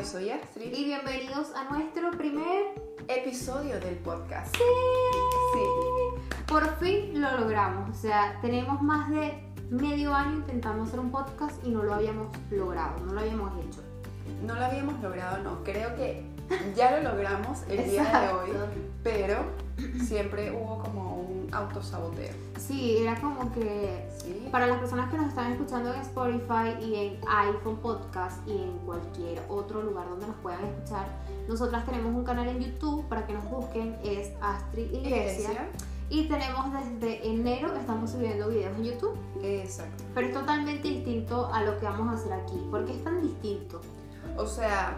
yo soy Astrid. Y bienvenidos a nuestro primer episodio del podcast. Sí. sí. Por fin lo logramos. O sea, tenemos más de medio año intentando hacer un podcast y no lo habíamos logrado, no lo habíamos hecho. No lo habíamos logrado, no. Creo que ya lo logramos el día de hoy, pero siempre hubo como un autosaboteo. Sí, era como que para las personas que nos están escuchando en Spotify y en iPhone Podcast y en cualquier otro lugar donde nos puedan escuchar, nosotras tenemos un canal en YouTube para que nos busquen, es Astrid Iglesia. Y tenemos desde enero, estamos subiendo videos en YouTube. Exacto. Pero es totalmente distinto a lo que vamos a hacer aquí. ¿Por qué es tan distinto? O sea,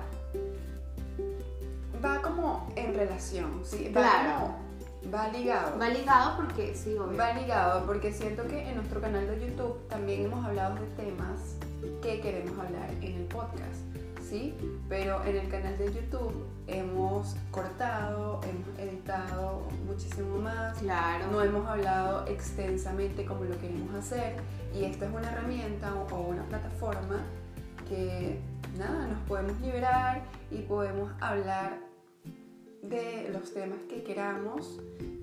va como en relación, ¿sí? Va claro. Va ligado. Va ligado porque, sí, obvio. Va ligado porque siento que en nuestro canal de YouTube también hemos hablado de temas que queremos hablar en el podcast, ¿sí? Pero en el canal de YouTube hemos cortado, hemos editado muchísimo más. Claro. No hemos hablado extensamente como lo queremos hacer y esta es una herramienta o una plataforma que nada, nos podemos liberar y podemos hablar de los temas que queramos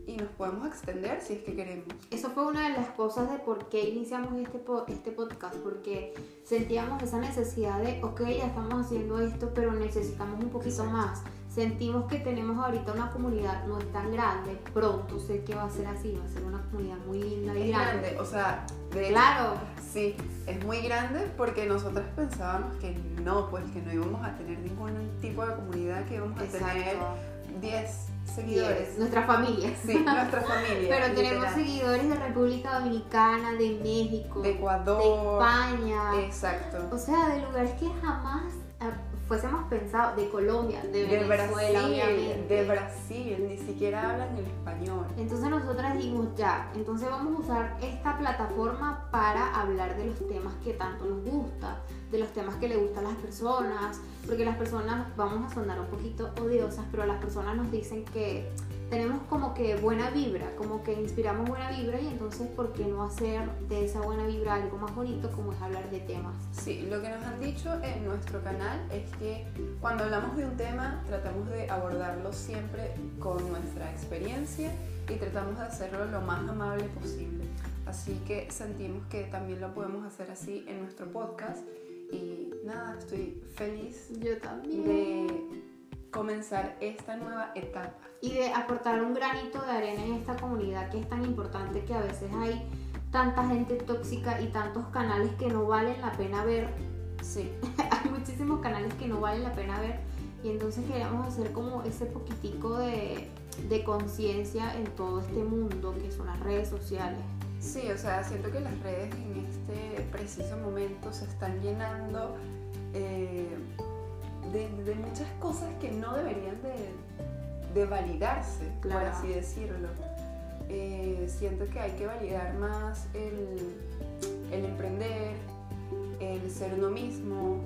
y nos podemos extender si es que queremos. Eso fue una de las cosas de por qué iniciamos este, este podcast, porque sentíamos esa necesidad de, ok, ya estamos haciendo esto, pero necesitamos un poquito más. Sentimos que tenemos ahorita una comunidad no es tan grande, pronto sé que va a ser así, va a ser una comunidad muy linda y grande. O sea, de claro. Sí, es muy grande porque nosotros pensábamos que no, pues que no íbamos a tener ningún tipo de comunidad, que íbamos a tener 10 seguidores. nuestra familia. Sí, nuestra familia. Pero tenemos seguidores de República Dominicana, de México, de Ecuador, de España. Exacto. O sea, de lugares que jamás fuésemos pensado, de Colombia, de, Venezuela, Brasil, De Brasil, ni siquiera hablan el español. Entonces nosotras dijimos ya, entonces vamos a usar esta plataforma para hablar de los temas que tanto nos gusta, de los temas que le gustan a las personas, porque las personas, vamos a sonar un poquito odiosas, pero las personas nos dicen que tenemos como que buena vibra, como que inspiramos buena vibra y entonces ¿por qué no hacer de esa buena vibra algo más bonito como es hablar de temas? Sí, lo que nos han dicho en nuestro canal es que cuando hablamos de un tema tratamos de abordarlo siempre con nuestra experiencia y tratamos de hacerlo lo más amable posible. Así que sentimos que también lo podemos hacer así en nuestro podcast y nada, estoy feliz Yo también. de comenzar esta nueva etapa. Y de aportar un granito de arena en esta comunidad que es tan importante que a veces hay tanta gente tóxica y tantos canales que no valen la pena ver. Sí, hay muchísimos canales que no valen la pena ver y entonces queríamos hacer como ese poquitico de, de conciencia en todo este mundo que son las redes sociales. Sí, o sea, siento que las redes en este preciso momento se están llenando eh, de, muchas cosas que no deberían de, validarse, por así decirlo. Eh, siento que hay que validar más el, el emprender, el ser uno mismo,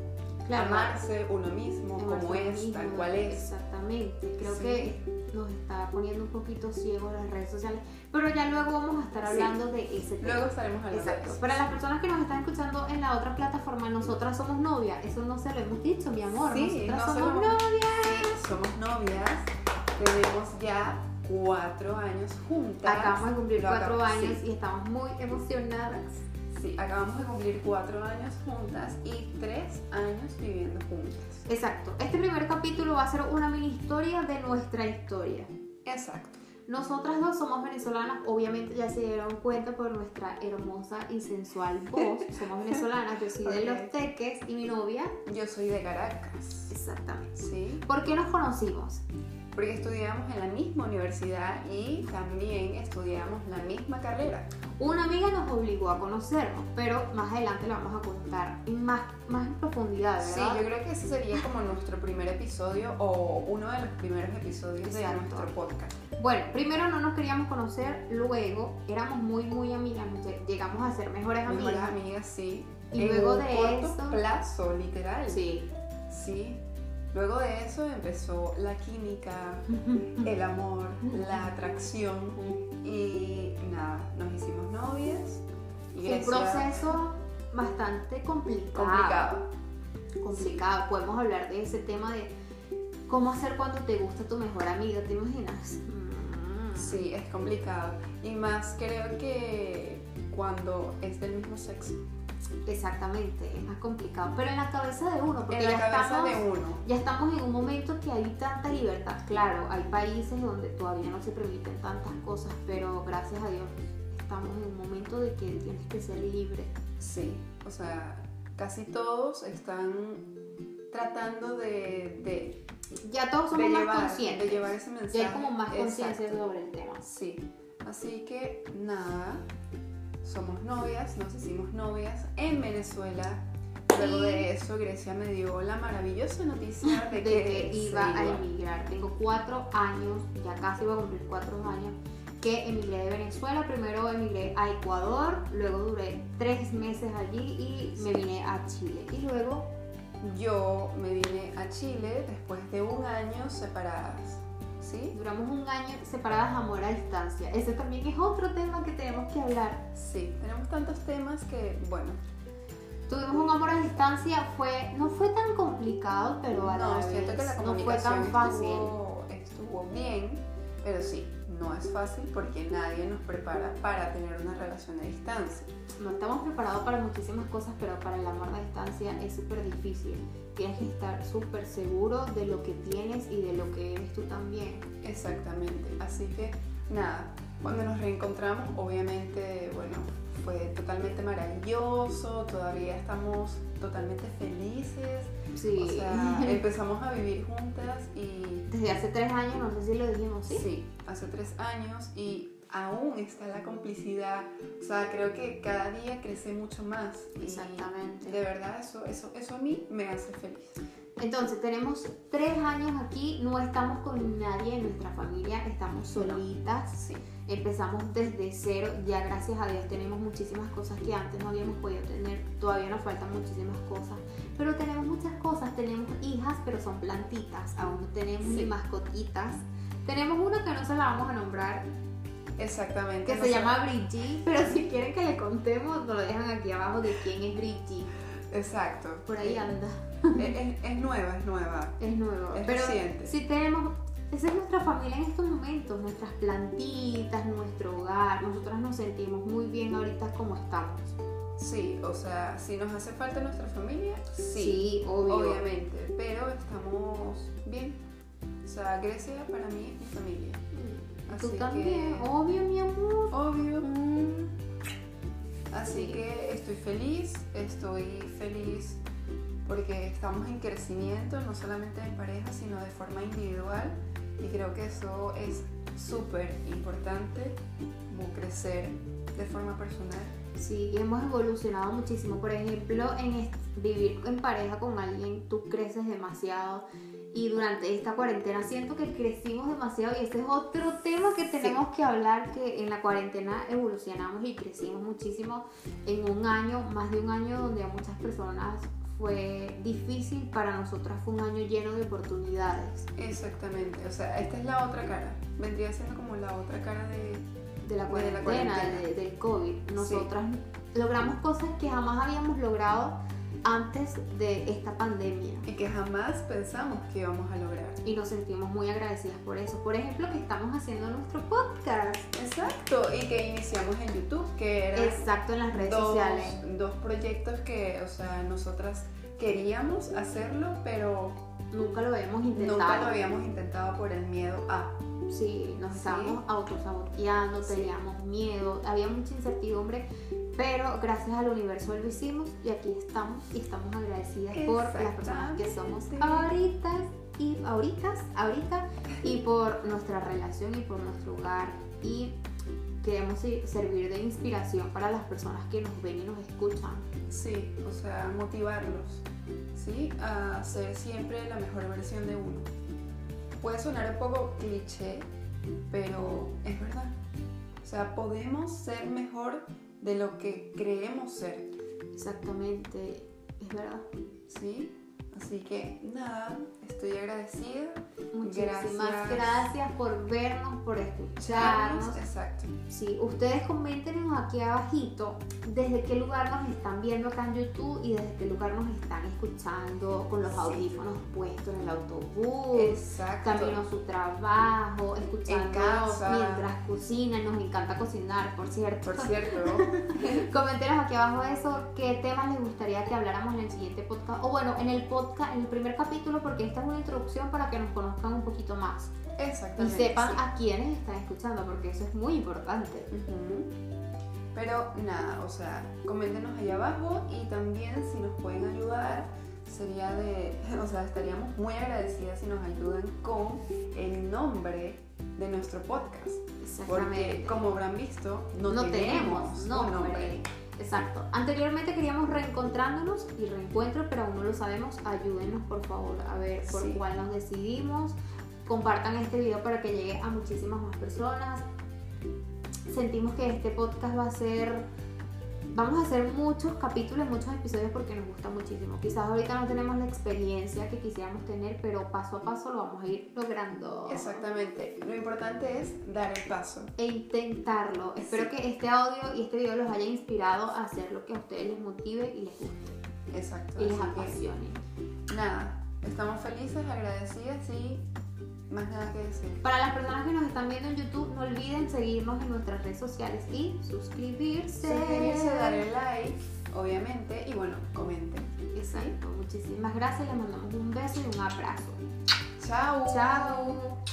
amarse uno mismo como es, tal cual es. Exactamente, creo que nos está poniendo un poquito ciego las redes sociales, pero ya luego vamos a estar hablando de ese tema. Luego estaremos hablando Exacto. De eso. Para las personas que nos están escuchando en la otra plataforma, nosotras somos novias, eso no se lo hemos dicho, mi amor. Sí, nosotras somos novias. Sí, somos novias, tenemos ya cuatro años juntas. Acabamos de cumplir cuatro años y estamos muy emocionadas. Sí, acabamos de cumplir cuatro años juntas y tres años viviendo juntas. Exacto. Este primer capítulo va a ser una mini historia de nuestra historia. Exacto. Nosotras dos somos venezolanas, obviamente ya se dieron cuenta por nuestra hermosa y sensual voz. Somos venezolanas, yo soy de Los Teques y mi novia. Yo soy de Caracas. Exactamente. Sí. ¿Por qué nos conocimos? Porque estudiamos en la misma universidad y también estudiamos la misma carrera. Una amiga nos obligó a conocernos, pero más adelante lo vamos a contar más, más en profundidad, ¿verdad? Sí, yo creo que ese sería como nuestro primer episodio o uno de los primeros episodios de nuestro podcast. Bueno, primero no nos queríamos conocer, luego éramos muy, muy amigas, llegamos a ser mejores amigas. Mejores amigas, sí. Y luego de corto plazo, literal. Sí. Sí. Luego de eso empezó la química, el amor, la atracción y nada, nos hicimos novias. Y un proceso bastante complicado. complicado. complicado. Podemos hablar de ese tema de cómo hacer cuando te gusta tu mejor amiga, ¿te imaginas? Sí, es complicado. Y más creo que cuando es del mismo sexo. Exactamente, es más complicado. Pero en la cabeza de uno, porque en la ya, cabeza estamos, de uno. ya estamos en un momento que hay tanta libertad. Claro, hay países donde todavía no se permiten tantas cosas, pero gracias a Dios estamos en un momento de que tienes que ser libre. Sí, o sea, casi todos están tratando de, de, Ya todos somos más conscientes. de llevar ese mensaje. ya hay como más conciencia sobre el tema. Sí, así que nada, somos novias, nos hicimos novias en Venezuela. Luego de eso, Grecia me dio la maravillosa noticia de de que, iba a emigrar. Tengo cuatro años, ya casi voy a cumplir cuatro años, que emigré de Venezuela. Primero emigré a Ecuador, luego duré tres meses allí y me vine a Chile. Y luego, Yo me vine a Chile después de un año separadas, ¿sí? duramos un año separadas amor a distancia. Ese también es otro tema que tenemos que hablar. Sí, tenemos tantos temas que, bueno, Tuvimos un amor a distancia, fue, no fue tan complicado, pero a la no, vez siento que la no fue tan fácil. estuvo, estuvo bien, pero sí, no es fácil porque nadie nos prepara para tener una relación a distancia. No estamos preparados para muchísimas cosas, pero para el amor a distancia es súper difícil. Tienes que estar súper seguro de lo que tienes y de lo que eres tú también. Exactamente, así que nada, cuando nos reencontramos, obviamente, bueno, fue totalmente maravilloso, todavía estamos totalmente felices, Sí. o sea, empezamos a vivir juntas y Desde hace tres años, no sé si lo dijimos, ¿sí? sí, hace tres años y aún está la complicidad, o sea, creo que cada día crece mucho más. y Exactamente. De verdad, eso, eso, eso a mí me hace feliz. Entonces, tenemos tres años aquí, no estamos con nadie en nuestra familia, estamos solitas. Sí, Empezamos desde cero, ya gracias a Dios tenemos muchísimas cosas que antes no habíamos podido tener, todavía nos faltan muchísimas cosas, pero tenemos muchas cosas, tenemos hijas, pero son plantitas, aún no tenemos Sí. ni mascotitas. Tenemos una que no se la vamos a nombrar, exactamente. que no se llama Brigitte, pero si quieren que le contemos, nos lo dejan aquí abajo de quién es Brigitte. Exacto. Por ahí Eh, anda, Es, es- es nueva, es nueva. es nuevo. es pero reciente. si tenemos, esa es nuestra familia en estos momentos, nuestras plantitas, nuestro hogar. Nosotras nos sentimos muy bien ahorita como estamos. Sí, o sea, si nos hace falta nuestra familia, sí, Sí, obvio. obviamente, pero estamos bien. O sea, Grecia para mí es mi familia. Tú Así también, que- obvio, mi amor. Obvio. Mm, Así Sí. que estoy feliz, estoy feliz porque estamos en crecimiento, no solamente en pareja, sino de forma individual. Y creo que eso es súper importante, como crecer de forma personal. Sí, hemos evolucionado muchísimo. Por ejemplo, en vivir en pareja con alguien, tú creces demasiado. Y durante esta cuarentena siento que crecimos demasiado y ese es otro tema que tenemos que hablar, que en la cuarentena evolucionamos y crecimos muchísimo en un año, más de un año donde a muchas personas fue difícil, para nosotras fue un año lleno de oportunidades Exactamente, o sea, esta es la otra cara. Vendría siendo como la otra cara de... de la De cuarentena, la cuarentena. de- del COVID. Nosotras logramos cosas que jamás habíamos logrado antes de esta pandemia. y que jamás pensamos que íbamos a lograr. Y nos sentimos muy agradecidas por eso. Por ejemplo, que estamos haciendo nuestro podcast. Exacto, y que iniciamos en YouTube, que era Exacto, en las redes dos, sociales. dos proyectos que, o sea, nosotras queríamos hacerlo, pero Nunca lo habíamos intentado. nunca lo habíamos intentado por el miedo a. Sí, nos Sí. estábamos autosaboteando, Sí. teníamos miedo, había mucha incertidumbre, pero gracias al universo lo hicimos y aquí estamos y estamos agradecidas por las personas que somos ahorita y ahorita, ahorita y por nuestra relación y por nuestro hogar y queremos servir de inspiración para las personas que nos ven y nos escuchan. Sí, o sea, motivarlos, ¿sí? A ser siempre la mejor versión de uno. Puede sonar un poco cliché, pero es verdad. O sea, podemos ser mejor de lo que creemos ser, Exactamente, es verdad. ¿sí? Así que nada, estoy agradecida. Muchísimas gracias, por vernos, por escucharnos. Exacto. Sí, ustedes coméntenos aquí abajito desde qué lugar nos están viendo acá en YouTube y desde qué lugar nos están escuchando con los audífonos puestos en el autobús, Exacto. camino a su trabajo, escuchándonos casa. mientras cocinan. Nos encanta cocinar, por cierto. Por cierto, Coméntenos aquí abajo eso, qué temas les gustaría que habláramos en el siguiente podcast. O bueno, en el podcast, en el primer capítulo, porque esta es una introducción para que nos conozcan un poquito más. Y exactamente. sepan sí. a quiénes están escuchando, porque eso es muy importante. Ujú. Pero nada, o sea, coméntenos ahí abajo y también si nos pueden ayudar, sería de, o sea, estaríamos muy agradecidas si nos ayudan con el nombre de nuestro podcast. Porque como habrán visto, no, no tenemos, tenemos un nombre. Exacto. Anteriormente queríamos reencontrándonos y reencuentro, pero aún no lo sabemos. Ayúdenos por favor a ver por Sí. cuál nos decidimos. Compartan este video para que llegue a muchísimas más personas. Sentimos que este podcast va a ser vamos a hacer muchos capítulos, muchos episodios porque nos gusta muchísimo. Quizás ahorita no tenemos la experiencia que quisiéramos tener, pero paso a paso lo vamos a ir logrando. Exactamente. Lo importante es dar el paso. E intentarlo. Espero que este audio y este video los haya inspirado a hacer lo que a ustedes les motive y les guste Exacto. y les que, apasione. nada, estamos felices, agradecidas y más nada que decir. Para las personas que nos están viendo en YouTube, no olviden seguirnos en nuestras redes sociales y suscribirse. Suscribirse, darle like, obviamente, y bueno, comenten. Exacto. Muchísimas gracias. Les mandamos un beso y un abrazo. Chao. Chao.